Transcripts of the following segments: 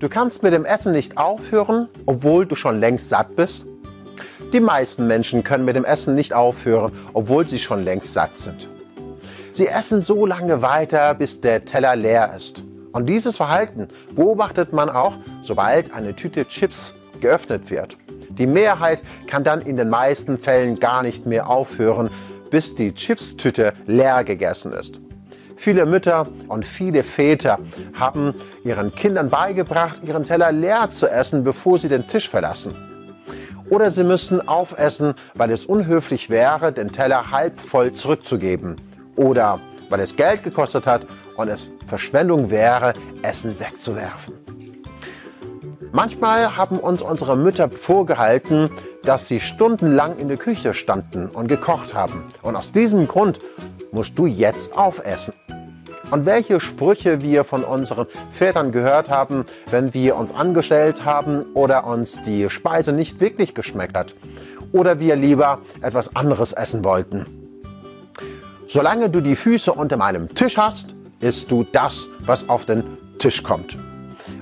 Du kannst mit dem Essen nicht aufhören, obwohl du schon längst satt bist? Die meisten Menschen können mit dem Essen nicht aufhören, obwohl sie schon längst satt sind. Sie essen so lange weiter, bis der Teller leer ist. Und dieses Verhalten beobachtet man auch, sobald eine Tüte Chips geöffnet wird. Die Mehrheit kann dann in den meisten Fällen gar nicht mehr aufhören, bis die Chipstüte leer gegessen ist. Viele Mütter und viele Väter haben ihren Kindern beigebracht, ihren Teller leer zu essen, bevor sie den Tisch verlassen. Oder sie müssen aufessen, weil es unhöflich wäre, den Teller halb voll zurückzugeben. Oder weil es Geld gekostet hat und es Verschwendung wäre, Essen wegzuwerfen. Manchmal haben uns unsere Mütter vorgehalten, dass sie stundenlang in der Küche standen und gekocht haben. Und aus diesem Grund musst du jetzt aufessen. Und welche Sprüche wir von unseren Vätern gehört haben, wenn wir uns angestellt haben oder uns die Speise nicht wirklich geschmeckt hat. Oder wir lieber etwas anderes essen wollten. Solange du die Füße unter meinem Tisch hast, isst du das, was auf den Tisch kommt.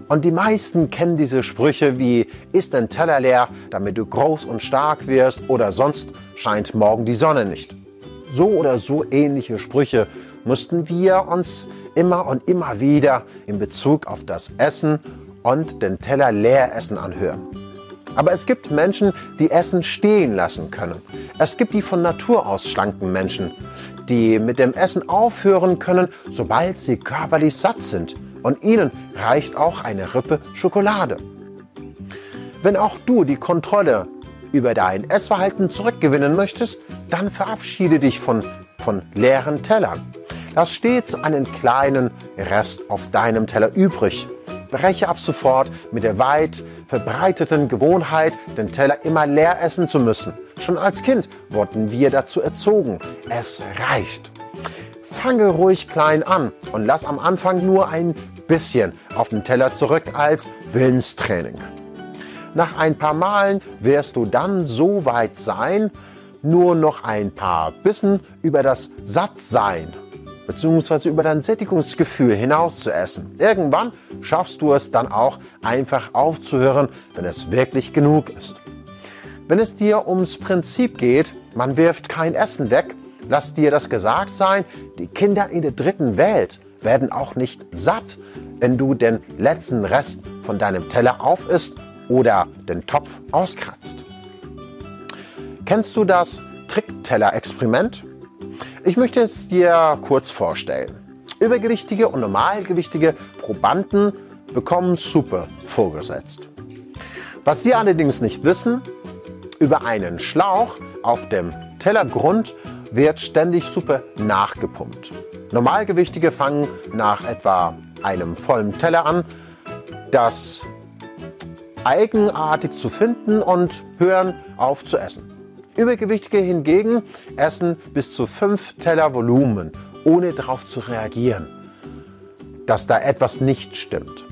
Und die meisten kennen diese Sprüche wie ist dein Teller leer, damit du groß und stark wirst oder sonst scheint morgen die Sonne nicht. So oder so ähnliche Sprüche mussten wir uns immer und immer wieder in Bezug auf das Essen und den Teller leer essen anhören. Aber es gibt Menschen, die Essen stehen lassen können. Es gibt die von Natur aus schlanken Menschen, die mit dem Essen aufhören können, sobald sie körperlich satt sind und Ihnen reicht auch eine Rippe Schokolade. Wenn auch du die Kontrolle über dein Essverhalten zurückgewinnen möchtest, dann verabschiede dich von, von leeren Tellern. Lass stets einen kleinen Rest auf deinem Teller übrig. Breche ab sofort mit der weit verbreiteten Gewohnheit, den Teller immer leer essen zu müssen. Schon als Kind wurden wir dazu erzogen. Es reicht. Fange ruhig klein an und lass am Anfang nur ein bisschen auf den Teller zurück als Willenstraining. Nach ein paar Malen wirst du dann so weit sein, nur noch ein paar Bissen über das Sattsein bzw. über dein Sättigungsgefühl hinaus zu essen. Irgendwann schaffst du es dann auch einfach aufzuhören, wenn es wirklich genug ist. Wenn es dir ums Prinzip geht, man wirft kein Essen weg, Lass dir das gesagt sein, die Kinder in der dritten Welt werden auch nicht satt, wenn du den letzten Rest von deinem Teller aufisst oder den Topf auskratzt. Kennst du das Trickteller-Experiment? Ich möchte es dir kurz vorstellen. Übergewichtige und normalgewichtige Probanden bekommen Suppe vorgesetzt. Was sie allerdings nicht wissen, über einen Schlauch auf dem Tellergrund wird ständig Suppe nachgepumpt. Normalgewichtige fangen nach etwa einem vollen Teller an, das eigenartig zu finden und hören auf zu essen. Übergewichtige hingegen essen bis zu fünf Teller Volumen, ohne darauf zu reagieren, dass da etwas nicht stimmt.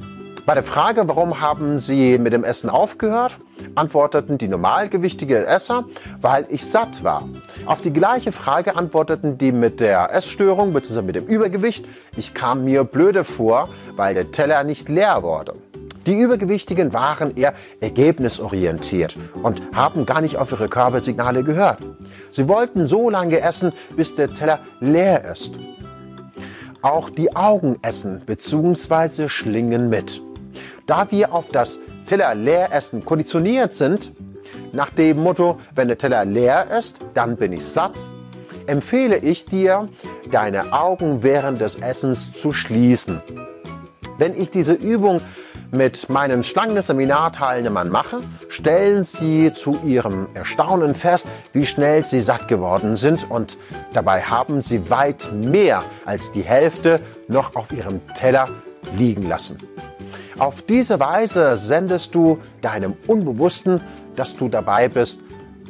Bei der Frage, warum haben Sie mit dem Essen aufgehört, antworteten die normalgewichtigen Esser, weil ich satt war. Auf die gleiche Frage antworteten die mit der Essstörung bzw. mit dem Übergewicht, ich kam mir blöde vor, weil der Teller nicht leer wurde. Die Übergewichtigen waren eher ergebnisorientiert und haben gar nicht auf ihre Körpersignale gehört. Sie wollten so lange essen, bis der Teller leer ist. Auch die Augen essen bzw. schlingen mit. Da wir auf das Teller leer essen konditioniert sind, nach dem Motto, wenn der Teller leer ist, dann bin ich satt, empfehle ich dir, deine Augen während des Essens zu schließen. Wenn ich diese Übung mit meinen Schlangenseminarteilnehmern mache, stellen sie zu ihrem Erstaunen fest, wie schnell sie satt geworden sind und dabei haben sie weit mehr als die Hälfte noch auf ihrem Teller liegen lassen. Auf diese Weise sendest du deinem Unbewussten, dass du dabei bist,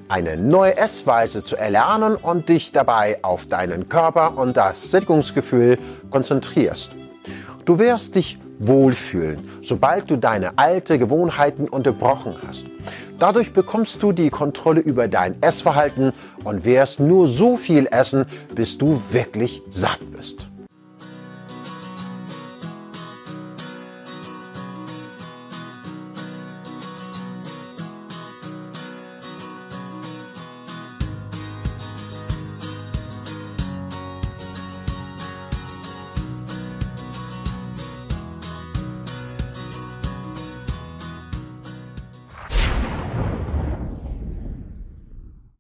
eine neue Essweise zu erlernen und dich dabei auf deinen Körper und das Sättigungsgefühl konzentrierst. Du wirst dich wohlfühlen, sobald du deine alte Gewohnheiten unterbrochen hast. Dadurch bekommst du die Kontrolle über dein Essverhalten und wirst nur so viel essen, bis du wirklich satt bist.